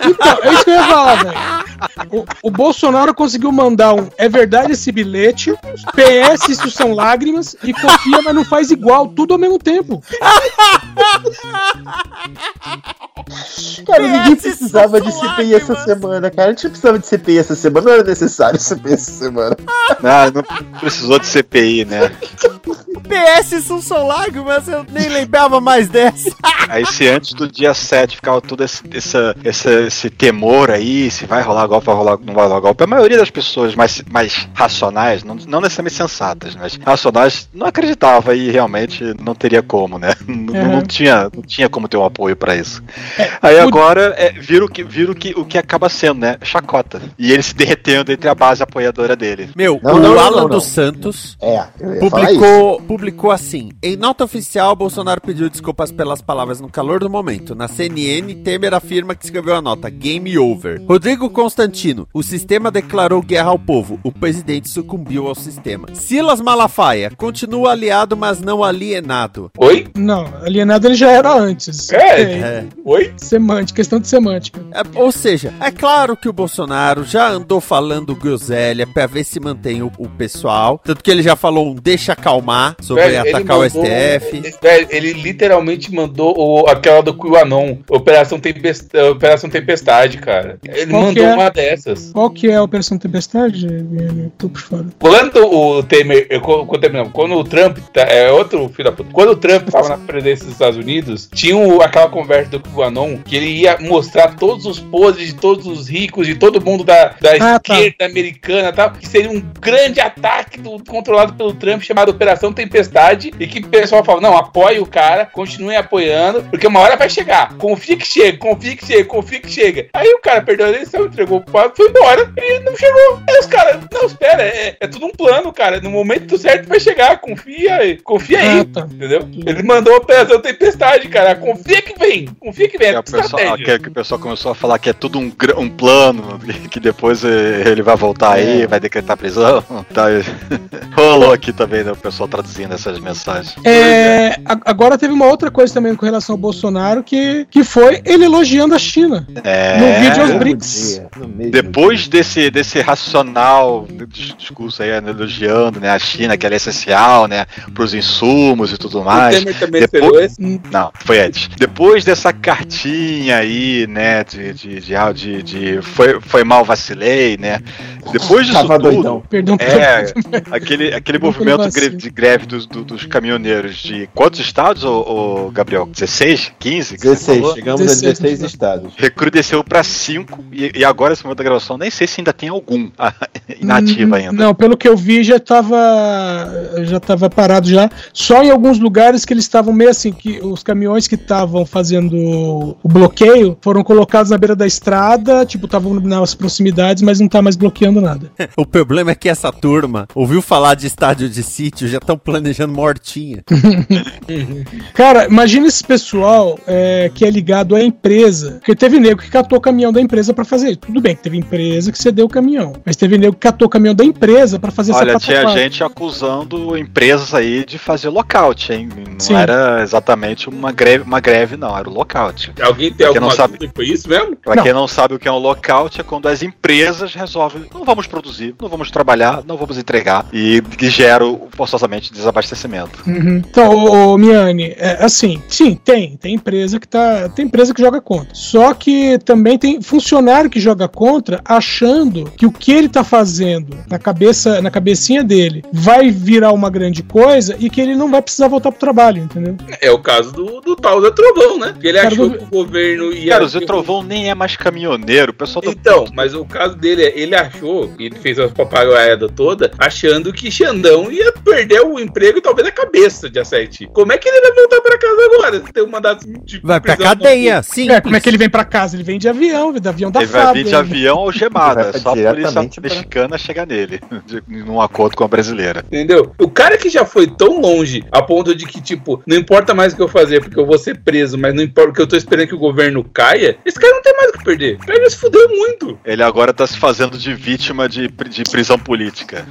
Então, é isso que eu ia falar, velho. O, o Bolsonaro conseguiu mandar um é verdade esse bilhete, PS isso são lágrimas, e copia, mas não faz igual, tudo ao mesmo tempo. Cara, ninguém PS precisava de CPI essa semana, cara. A gente não precisava de CPI essa semana, não era necessário CPI essa semana. Ah, não precisou de CPI, né? PS são só lágrimas, eu nem lembrava mais dessa. Aí se antes do dia 7 ficava todo esse, essa- essa- esse temor aí, se vai rolar golpe, vai rolar, não vai rolar golpe, a maioria das pessoas mais, mais racionais, não, não necessariamente sensatas, mas racionais, não acreditava e realmente não teria como, né? Não, Uhum. não tinha, não tinha como ter um apoio pra isso. Aí o- agora é, vira, o que, vira o, que, o que acaba sendo, né? Chacota. E ele se derretendo entre a base apoiadora dele. Meu, Não, o não, Alan não, não. dos Santos É, publicou, publicou assim: em nota oficial, Bolsonaro pediu desculpas pelas palavras no calor do momento. Na CNN, Temer afirma que escreveu a nota Game Over. Rodrigo Constantino, o sistema declarou guerra ao povo. O presidente sucumbiu ao sistema. Silas Malafaia, continua aliado, mas não alienado. Oi? Não, alienado ele já era antes. É. É. Oi? Semântica, questão de semântica. É, ou seja, é claro que o Bolsonaro já andou falando groselha pra ver se mantém o, o pessoal. Tanto que ele já falou um deixa acalmar sobre Velho, atacar o mandou- STF. Velho, ele literalmente mandou o- aquela do QAnon, Operação, Tempest- Operação Tempestade, cara. Ele Qual mandou é? uma dessas. Qual que é a Operação Tempestade? Tô por fora. Quando o Temer. Quando, quando o Trump. tá- é outro filho da puta. Quando o Trump tava na presidência dos Estados Unidos, tinha aquela conversa do QAnon que ele ia mostrar todos os podres de todos os ricos, de todo mundo da, da Ah, tá. esquerda americana e tal, que seria um grande ataque do- controlado pelo Trump chamado Operação tempestade e que o pessoal fala, não, apoie o cara, continue apoiando, porque uma hora vai chegar. Confia que chega, confia que chega, confia que chega. Aí o cara perdeu a eleição, entregou o quadro, foi embora e não chegou. Aí os caras, não, espera, é, é tudo um plano, cara. No momento certo vai chegar, confia, confia aí, Ah, tá. entendeu? Ele mandou a operação tempestade, cara. Confia que vem, confia que vem. Que É o pessoal, estratégia. que, que o pessoal começou a falar que é tudo um, um plano, que depois eh, ele vai voltar aí, vai decretar prisão. Tá, rolou aqui também, né, o pessoal traduzindo essas mensagens. É, agora teve uma outra coisa também com relação ao Bolsonaro, que, que foi ele elogiando a China. É, No vídeo aos BRICS. dia, Depois desse, desse racional dis- discurso aí, né, elogiando né, a China, que ela é essencial, né, para os insumos e tudo O mais. Temer também Depois- esperou esse. Não, foi antes. Depois dessa cartinha aí, né, de, de, de, ah, de, de- foi, foi mal, vacilei, né, depois disso Tava tudo, doidão. Perdão é, aquele, aquele movimento de greve dos, do- dos caminhoneiros de quantos estados, ô, ô, Gabriel? 16? 15? que você 16, falou? chegamos 16, a 16 né? estados. Recrudesceu para 5 e, e agora, esse momento da gravação, nem sei se ainda tem algum inativa Hum, ainda. Não, pelo que eu vi já tava já tava parado já. Só em alguns lugares que eles estavam meio assim que os caminhões que estavam fazendo o bloqueio foram colocados na beira da estrada, tipo, estavam nas proximidades, mas não tá mais bloqueando nada. O problema é que essa turma ouviu falar de estádio de sítio, já estão planejando mortinha. Cara, imagina esse pessoal é, que é ligado à empresa. Porque teve nego que catou o caminhão da empresa pra fazer isso. Tudo bem que teve empresa que cedeu o caminhão. Mas teve nego que catou o caminhão da empresa pra fazer Olha, essa tinha pataquada. gente acusando empresas aí de fazer lockout, hein? Não Sim. era exatamente uma greve, uma greve, não, era o lockout. Alguém tem Pra quem alguma não sabe- que foi isso mesmo? Pra Não. quem não sabe o que é um lockout, é quando as empresas resolvem, não vamos produzir, não vamos trabalhar, não vamos entregar, e que gera forçosamente desabastecimento. Uhum. Então, ô, ô, Miane, é, assim, sim, tem. Tem empresa que tá. Tem empresa que joga contra. Só que também tem funcionário que joga contra, achando que o que ele tá fazendo na cabeça, na cabecinha dele vai virar uma grande coisa e que ele não vai precisar voltar pro trabalho, entendeu? É o caso do, do tal Zé Trovão, né? Que ele Cara achou do- que o governo ia. Cara, o Zé Trovão nem é mais caminhoneiro, o pessoal tá Então, mas o caso dele é, ele achou, e ele fez as papagaiadas toda, achando que Xandão ia perder o emprego e talvez a cabeça de 7. Como é que ele vai voltar pra casa agora? Tem um mandato de Vai pra cadeia, sim. É, como é que ele vem pra casa? Ele vem de avião, de avião da Ele vai vir de avião algemado, Vai é só a polícia pra- mexicana chegar nele, de, num acordo com a brasileira. Entendeu? O cara que já foi tão longe a ponto de que, tipo, não importa mais o que eu fazer porque eu vou ser preso, mas não importa porque eu tô esperando que o governo caia, esse cara não tem mais o que perder. O cara já se fudeu muito. Ele agora tá se fazendo de vítima de, de prisão política.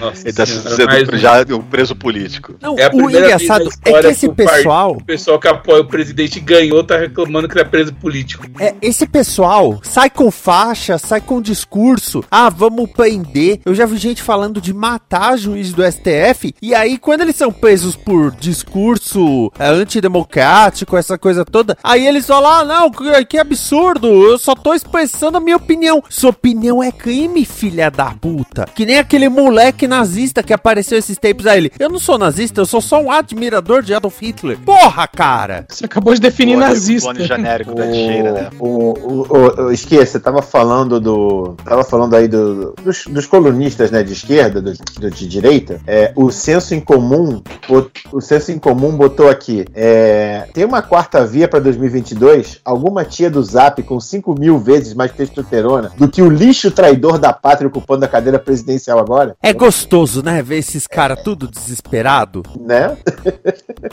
Nossa Ele tá se sendo já um preso político. Não, É a o engraçado é que esse que o par- pessoal, O pessoal que apoia o presidente ganhou tá reclamando que ele é preso político. é, esse pessoal sai com faixa, sai com discurso. Ah, vamos prender. Eu já vi gente falando de matar juiz do STF. E aí, quando eles são presos por discurso é, antidemocrático, essa coisa toda, aí eles falam: ah, não, que, que absurdo. Eu só tô expressando a minha opinião. Sua opinião é crime, filha da puta. Que nem aquele moleque nazista que apareceu esses tempos a ele. Eu não sou nazista, eu sou só um admirador de Adolf Hitler. Porra, cara! Você acabou de definir Clone- nazista. clone genérico da tira, né? O, o, o, o Esquia, você tava falando do. Tava falando aí do, dos, dos colunistas né, de esquerda, do, do- de direita. É, o senso em comum. bot- O senso em comum botou aqui. É, tem uma quarta via pra 2022? Alguma tia do Zap com 5 mil vezes mais testosterona do que o lixo traidor da pátria ocupando a cadeira presidencial agora? É gostoso, né? Ver esses caras tudo desesperado. Né?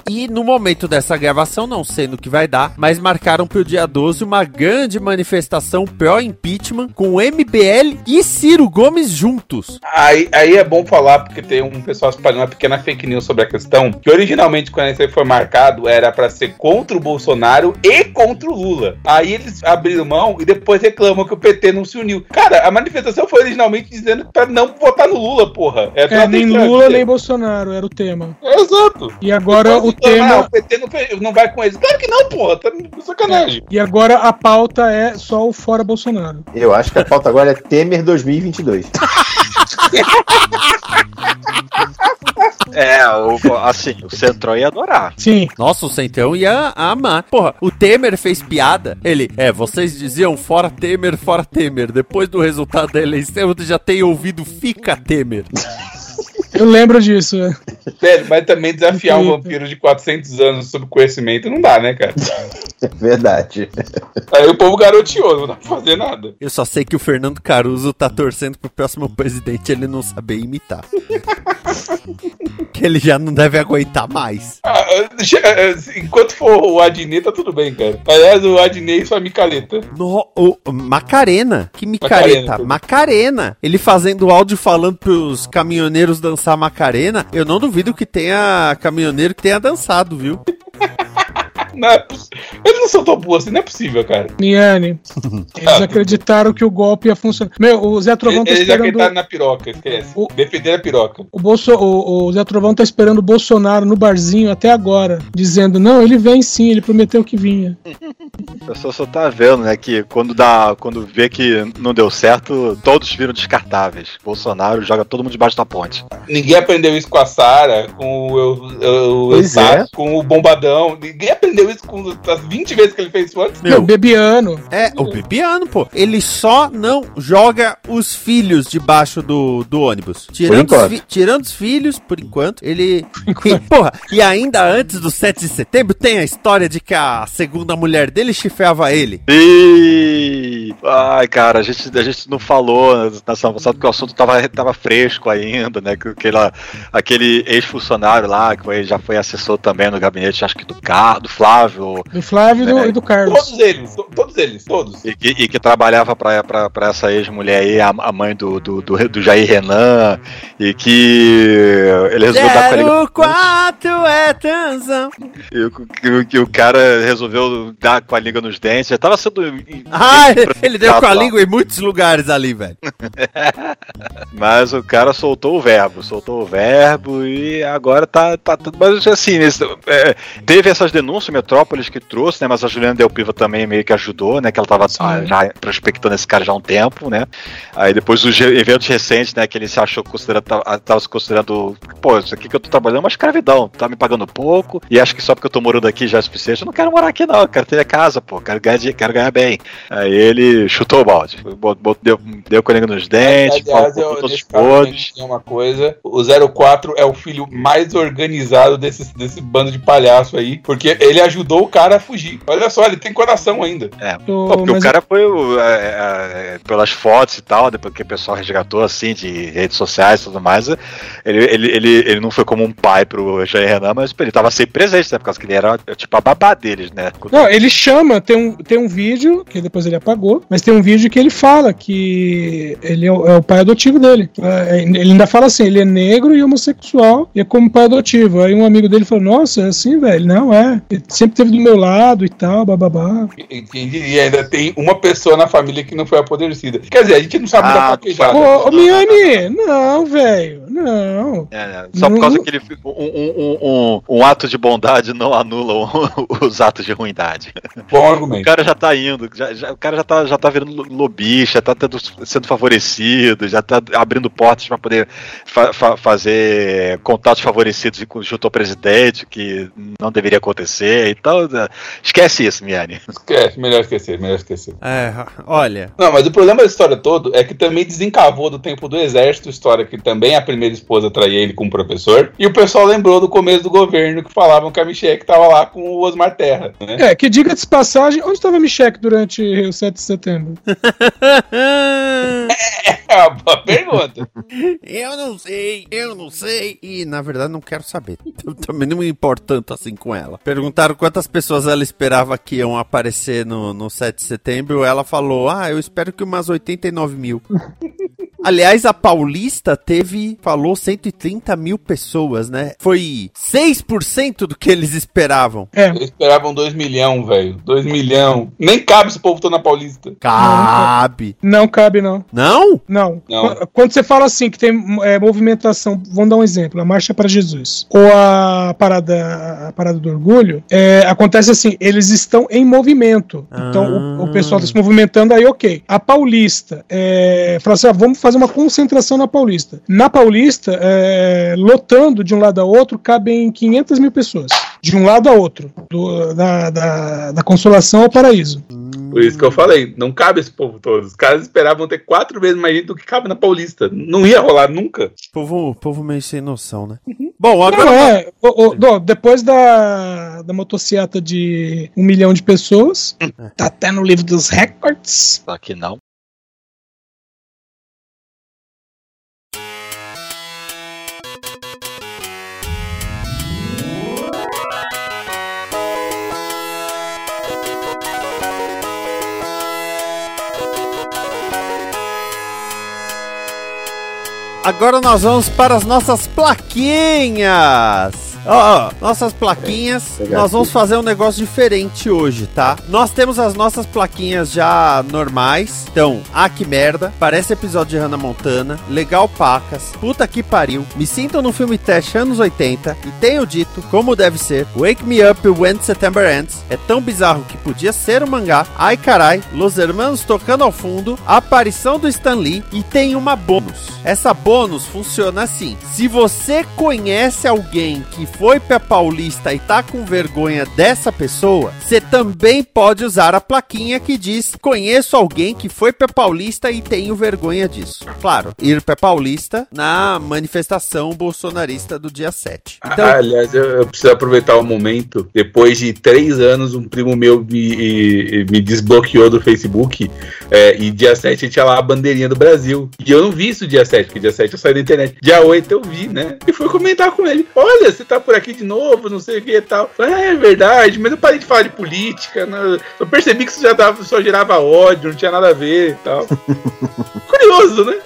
E no momento dessa gravação, não sei no que vai dar, mas marcaram pro dia 12 uma grande manifestação pró-impeachment com MBL e Ciro Gomes juntos. Aí, aí é bom falar, porque tem um pessoal espalhando uma pequena fake news sobre a questão, que originalmente, quando isso aí foi marcado, era pra ser contra o Bolsonaro e contra o Lula. Aí eles abriram mão e depois reclamam que o PT não se uniu. Cara, a manifestação foi originalmente dizendo pra não votar no Lula, porra. É, pra nem Lula nem Bolsonaro era o tema. Exato. E agora o Ah, tema. o PT não, fez- não vai com eles. Claro que não, porra. Tá com sacanagem. E agora a pauta é só o fora Bolsonaro. Eu acho que a pauta agora é Temer 2022. É, o, assim, o Centrão ia adorar. Sim. Nossa, o Centrão ia amar. Porra, o Temer fez piada. Ele, é, vocês diziam fora Temer, fora Temer. Depois do resultado da eleição, eu já tenho ouvido fica Temer. Eu lembro disso. é. Sério, mas também desafiar um vampiro de 400 anos sobre conhecimento não dá, né, cara? É verdade. Aí o povo garoteou, não dá pra fazer nada. Eu só sei que o Fernando Caruso tá torcendo pro próximo presidente ele não saber imitar. que ele já não deve aguentar mais. Ah, ah, enquanto for o Adnet, tá tudo bem, cara. Aliás, o Adnet e sua micaleta. No, o, Macarena. Que micareta? Macarena. Macarena. Ele fazendo áudio falando pros caminhoneiros dançar Macarena. Eu não duvido que tenha caminhoneiro que tenha dançado, viu? Não é Eles não são tão burros assim, não é possível, cara. Niane, eles acreditaram que o golpe ia funcionar. Meu, o Zé Trovão tá Eles esperando. acreditaram na piroca, esquece. Defender a piroca. O, Bolso, o, o Zé Trovão tá esperando o Bolsonaro no barzinho até agora, dizendo: não, ele vem sim, ele prometeu que vinha. O pessoal só tá vendo, né, que quando dá, quando vê que não deu certo, todos viram descartáveis. Bolsonaro joga todo mundo debaixo da ponte. Ninguém aprendeu isso com a Sara, com o, o, o Eustáquio, é. com o Bombadão. Ninguém aprendeu isso com as 20 vezes que ele fez isso antes. Meu, Bebiano. É, o Bibiano, pô. Ele só não joga os filhos debaixo do, do ônibus. Tirando os, enquanto. fi- tirando os filhos, por enquanto, ele. E, porra, e ainda antes do 7 de setembro, tem a história de que a segunda mulher dele chifreava ele. E... Ai, cara, a gente, a gente não falou na semana passada porque o assunto tava, tava fresco ainda, né? Que aquela, aquele ex-funcionário lá, que já foi assessor também no gabinete, acho que do, Car, do Flávio, Do Flávio e do, É. e do Carlos. Todos eles, to- todos eles, todos. e que, e que trabalhava pra, pra, pra essa ex-mulher aí, a, a mãe do, do, do, do Jair Renan, e que ele resolveu dar com a língua. 04 é transão. E o, que, que o cara resolveu dar com a língua nos dentes, já tava sendo. Ah, ele deu com a lá. língua em muitos lugares ali, velho. Mas o cara soltou o verbo, soltou o verbo e agora tá, tá tudo. Mas assim, esse- é, teve essas denúncias, Metrópolis que trouxe, né? Mas a Juliana Del Piva também meio que ajudou, né? Que ela tava ah, já prospectando esse cara já há um tempo, né? Aí depois os eventos recentes, né? Que ele se achou considerando, tava, se considerando, pô, isso aqui que eu tô trabalhando é uma escravidão, tá me pagando pouco, e acho que só porque eu tô morando aqui já é suficiente, eu não quero morar aqui não, eu quero ter a casa, pô, quero ganhar, quero ganhar bem. Aí ele chutou o balde, deu, deu com a língua nos dentes, Aliás, botou eu, todos os uma coisa: o 04 é o filho mais organizado desse, desse bando de palhaço aí, porque ele ajudou o cara a fugir. Olha só, ele tem coração ainda. É, Pô, porque o cara foi é, é, pelas fotos e tal, depois que o pessoal resgatou assim de redes sociais e tudo mais, ele, ele, ele, ele não foi como um pai pro Jair Renan, mas ele tava sempre presente, né? Por causa que ele era tipo a babá deles, né? Não, ele chama, tem um, tem um vídeo, que depois ele apagou, mas tem um vídeo que ele fala que ele é o, é o pai adotivo dele. É, ele ainda fala assim, ele é negro e homossexual e é como pai adotivo. Aí um amigo dele falou, nossa, é assim, velho? Não, é. Ele sempre teve do meu lado e tal, bababá. E quem diria, ainda tem uma pessoa na família que não foi apodrecida. Quer dizer, a gente não sabe Ah, da paquejada. Ô, ô Miane, não, velho, não. É, né? Só por causa que ele um, um, um, um, um ato de bondade não anula o- os atos de ruindade. Bom O argumento. cara já tá indo, já, já- o cara já tá, já tá virando lo- lobista, já tá tendo- sendo favorecido, já tá abrindo portas pra poder fa- fa- fazer contatos favorecidos com- junto ao presidente, que não deveria acontecer. Então, né, esquece isso, Miane. Esquece, melhor esquecer, melhor esquecer. É, olha. Não, mas o problema da história todo é que também desencavou do tempo do exército, história que também a primeira esposa traía ele como professor. E o pessoal lembrou do começo do governo que falavam que a Michelle tava lá com o Osmar Terra, né? É, que diga de passagem, onde estava Michek durante o 7 de setembro? É uma boa pergunta. Eu não sei, eu não sei. E na verdade não quero saber. Eu também não me importo tanto assim com ela. Perguntaram quantas pessoas ela esperava que iam aparecer no, no 7 de setembro. Ela falou: Ah, eu espero que umas 89 mil. Aliás, a Paulista teve, falou 130 mil pessoas, né? Foi 6% do que eles esperavam. É. Eles esperavam 2 milhão, velho. 2 milhão. Nem cabe esse povo todo na Paulista. Cabe. Não cabe, não. Não? Não. Não. Qu- Quando você fala assim que tem é, movimentação, vamos dar um exemplo, a Marcha para Jesus ou a parada, a parada do orgulho, é, acontece assim, eles estão em movimento. Então o, o pessoal está se movimentando aí, ok. A Paulista é, fala assim, ah, vamos fazer uma concentração na Paulista. Na Paulista, é, lotando de um lado a outro, cabem 500 mil pessoas. De um lado a outro. do- da, da, da consolação ao paraíso. Por isso que eu falei, não cabe esse povo todo. Os caras esperavam ter quatro vezes mais gente do que cabe na Paulista. Não ia rolar nunca. Povo, povo meio sem noção, né? Bom, agora. Não, é. o- o- depois da, da motociata de um milhão de pessoas, tá até no livro dos recordes. Só que não. Agora nós vamos para as nossas plaquinhas. Ó, ó, nossas plaquinhas, pegar nós vamos fazer um negócio diferente hoje, tá? Nós temos as nossas plaquinhas já normais. Então, ah, que merda. Parece episódio de Hannah Montana. Legal pacas. Puta que pariu. Me sinto no filme teste anos 80 e tenho dito, como deve ser, Wake Me Up When September Ends. É tão bizarro que podia ser um mangá. Ai carai, Los Hermanos tocando ao fundo, a aparição do Stan Lee e tem uma bônus. Essa bônus funciona assim: se você conhece alguém que foi pra Paulista e tá com vergonha dessa pessoa, você também pode usar a plaquinha que diz: conheço alguém que foi pra Paulista e tenho vergonha disso. Claro, ir pra Paulista na manifestação bolsonarista do dia 7. Então, Ah, aliás, eu, eu preciso aproveitar o momento. Depois de três anos, um primo meu me, me desbloqueou do Facebook. é, e dia 7 tinha lá a bandeirinha do Brasil. E eu não vi isso dia 7, porque dia 7 eu saí da internet. Dia 8 eu vi, né? E fui comentar com ele: Olha, você tá por aqui de novo, não sei o que e tal. Falei, é, é verdade, mas eu parei de falar de política. né? Eu percebi que isso já dava, só gerava ódio, não tinha nada a ver e tal. Curioso, né?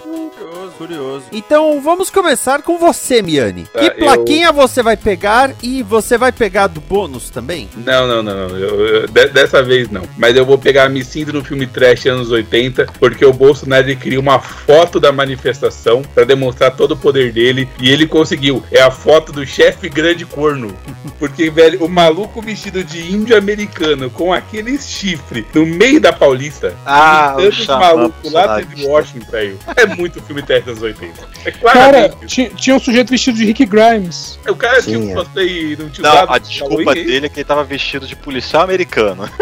Curioso, curioso. Então vamos começar com você, Miane. Tá, que eu- plaquinha você vai pegar e você vai pegar do bônus também? Não, não, não. não. Eu- eu- de- dessa vez não. Mas eu vou pegar Me Sinto no filme Trash anos 80, porque o Bolsonaro ele cria uma foto da manifestação pra demonstrar todo o poder dele. E ele conseguiu. É a foto do chefe grande corno. Porque, velho, o maluco vestido de índio americano com aquele chifre no meio da Paulista. Ah, o malucos lá de. Washington, velho. É muito filme Trash anos 80. É Cara, tinha um sujeito vestido de Rick Grimes. o cara tinha um cosplay não tinha Não, a desculpa Halloween, dele é que ele tava vestido de policial americano.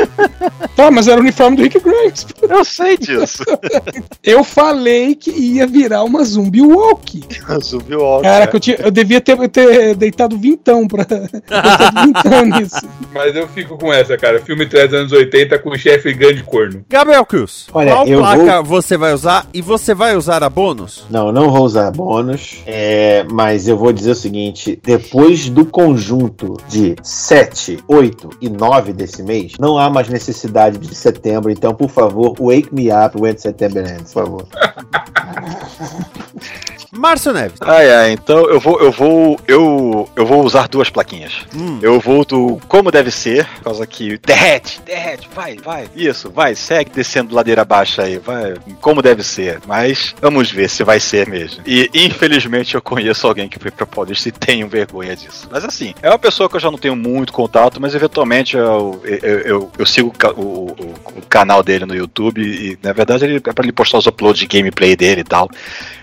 Tá, mas era o uniforme do Rick Grimes. Eu sei disso. Eu falei que ia virar uma zumbi walk. Subiu óbvio. Caraca, eu, tinha- eu devia ter, ter deitado vintão pra. deitado vintão nisso. Mas eu fico com essa, cara. Filme 3 anos 80 com o chefe grande corno. Gabriel Cruz, Olha, qual eu placa você vai usar e você vai usar a bônus? Não, não vou usar bônus, é, mas eu vou dizer o seguinte: depois do conjunto de 7, 8 e 9 desse mês, não há mais necessidade de setembro, então, por favor, wake me up when September ends, por favor. Márcio Neves. Ai, ai, então eu vou, eu vou, eu, eu vou usar duas plaquinhas. Hum. Eu vou do como deve ser, por causa que derrete, derrete, vai, vai, isso, vai, segue descendo ladeira abaixo aí, vai, como deve ser. Mas vamos ver se vai ser mesmo. E infelizmente eu conheço alguém que foi pra Paulista e tenho vergonha disso. Mas assim, é uma pessoa que eu já não tenho muito contato, mas eventualmente eu, eu, eu, eu sigo o, o- o canal dele no YouTube e na verdade ele, é pra ele postar os uploads de gameplay dele e tal.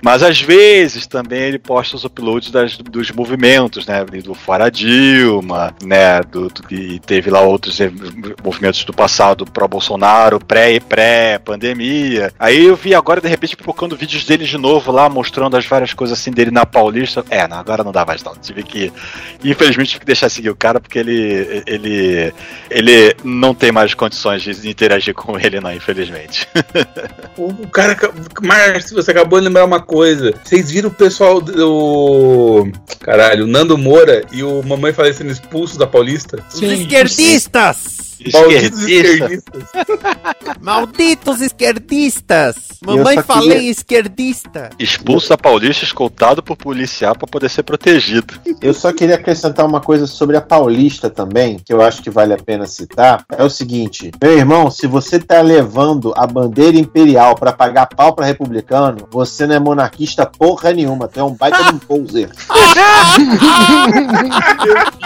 Mas às vezes também ele posta os uploads das- dos movimentos, né? Do Fora Dilma, né? Do, do- e teve lá outros movimentos do passado pró-Bolsonaro, pré e pré-pandemia. Aí eu vi agora, de repente, pipocando vídeos dele de novo lá, mostrando as várias coisas assim dele na Paulista. É, não, agora não dá mais não. Tive que. Infelizmente, tive que deixar seguir o cara, porque ele. ele. ele não tem mais condições de interagir com ele, não, infelizmente. O o cara. Márcio, você acabou de lembrar uma coisa. Vocês viram o pessoal do. Caralho, o Nando Moura e o Mamãe Falei sendo expulso da Paulista? Os esquerdistas! Malditos Esquerdista. esquerdistas. Malditos esquerdistas! Mamãe falei queria- esquerdista! Expulso a Paulista, escoltado por policial para poder ser protegido. Eu só queria acrescentar uma coisa sobre a Paulista também, que eu acho que vale a pena citar. É o seguinte, meu irmão, se você tá levando a bandeira imperial pra pagar pau pra republicano, você não é monarquista porra nenhuma, tu é um baita de um poser.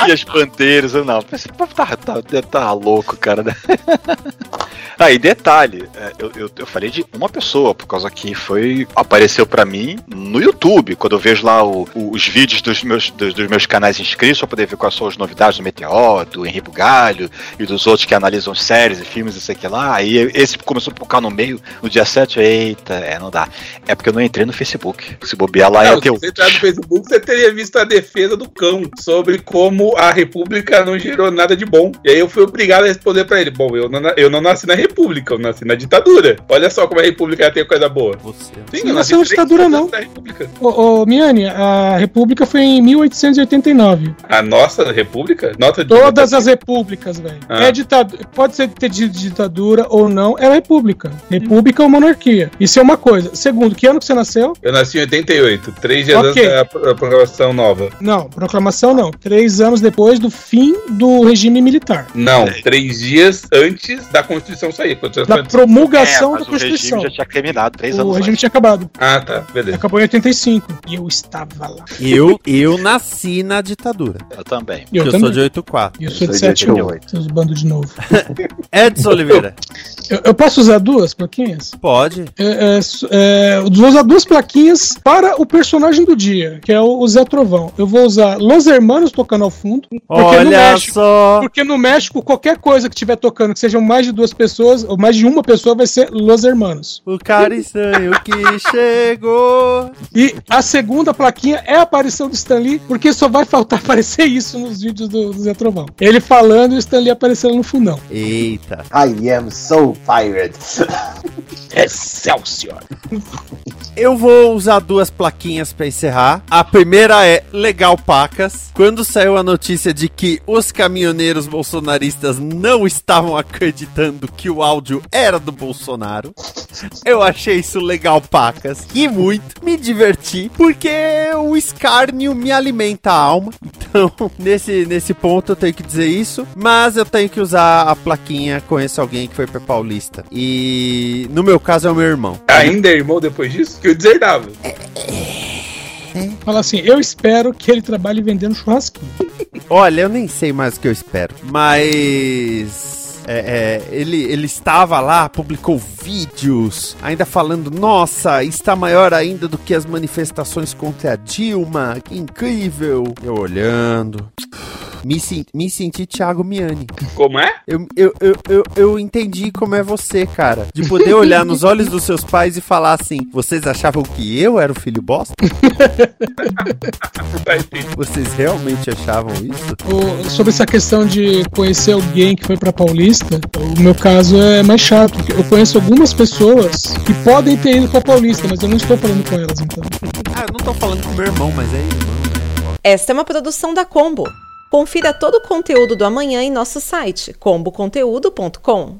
e as bandeiras, eu não. Esse povo tá, tá, tá louco cara. né? Aí, detalhe, é, eu, eu, eu falei de uma pessoa, por causa que foi. apareceu pra mim no YouTube, quando eu vejo lá o- o- os vídeos dos meus, dos, dos meus canais inscritos, pra poder ver quais são as novidades do Meteor, do Henri Bugalho e dos outros que analisam séries e filmes e sei que lá. Aí esse começou a picar no meio, no dia 7, eita, é, não dá. É porque eu não entrei no Facebook. Se bobear lá é Não, o teu. se você entrar no Facebook, você teria visto a defesa do cão sobre como a República não gerou nada de bom. E aí eu fui obrigado a responder pra ele: Bom, eu não, na- eu não nasci na República, eu nasci na ditadura. Olha só como a República tem coisa boa. Você. Sim, Não eu nasceu na ditadura, não. da República. Ô, ô Miane, a República foi em 1889. A nossa República? Nota de Todas as repúblicas, velho. Ah. É ditadura. Pode ser ter ditadura ou não, é república. República ou monarquia. Isso é uma coisa. Segundo, que ano que você nasceu? Eu nasci em 88, três dias Ok. antes da pro- programação nova. Não, proclamação não. Três anos depois do fim do regime militar. Não, três dias antes da Constituição sair. Constituição Da promulgação É, da o regime Constituição. já tinha terminado, três O anos regime antes. tinha acabado. Ah, tá, beleza. Acabou em 85. E eu estava lá. Eu, eu nasci na ditadura. Eu também. Eu Eu, sou também. de 84. E eu sou de sou de 78. Seus bandos de novo. Edson Oliveira. Eu, eu posso usar duas plaquinhas? Pode. É, é, é, eu vou usar duas plaquinhas para o personagem do dia, que é o, Zé Trovão. Eu vou usar Los Hermanos tocando ao fundo. Porque no Olha México, só. Porque no México, qualquer coisa que estiver tocando, que sejam mais de duas pessoas, ou mais de uma pessoa, vai ser Los Hermanos. O cara estranho que chegou. E a segunda plaquinha é a aparição do Stan Lee, porque só vai faltar aparecer isso nos vídeos do, do Zé Trovão. Ele falando e o Stan Lee aparecendo no fundão. Eita. I am so tired. Excelsior! Eu vou usar duas plaquinhas pra encerrar. A primeira é Legal Pacas. Quando saiu a notícia de que os caminhoneiros bolsonaristas não estavam acreditando que o áudio era do Bolsonaro, eu achei isso legal pacas. E muito, me diverti, porque o escárnio me alimenta a alma. Então, nesse, nesse ponto eu tenho que dizer isso. Mas eu tenho que usar a plaquinha Conheço alguém que foi pra Paulista. E no meu caso é o meu irmão. Ainda é irmão depois disso? Que eu deserdava. Fala assim, eu espero que ele trabalhe vendendo churrasquinho. Olha, eu nem sei mais o que eu espero. Mas. É, é, ele, ele estava lá, publicou vídeos, ainda falando: Nossa, está maior ainda do que as manifestações contra a Dilma, que incrível. Eu olhando. Me, me senti Thiago Miani. Como é? Eu, eu, eu, eu, eu entendi como é você, cara. De poder olhar nos olhos dos seus pais e falar assim: Vocês achavam que eu era o filho bosta? Vocês realmente achavam isso? O- sobre essa questão de conhecer alguém que foi pra Paulista, o meu caso é mais chato. porque Eu conheço algumas pessoas que podem ter ido pra Paulista, mas eu não estou falando com elas, então. Ah, eu não tô falando com meu irmão, mas é irmão. Esta é uma produção da Combo. Confira todo o conteúdo do amanhã em nosso site comboconteúdo.com.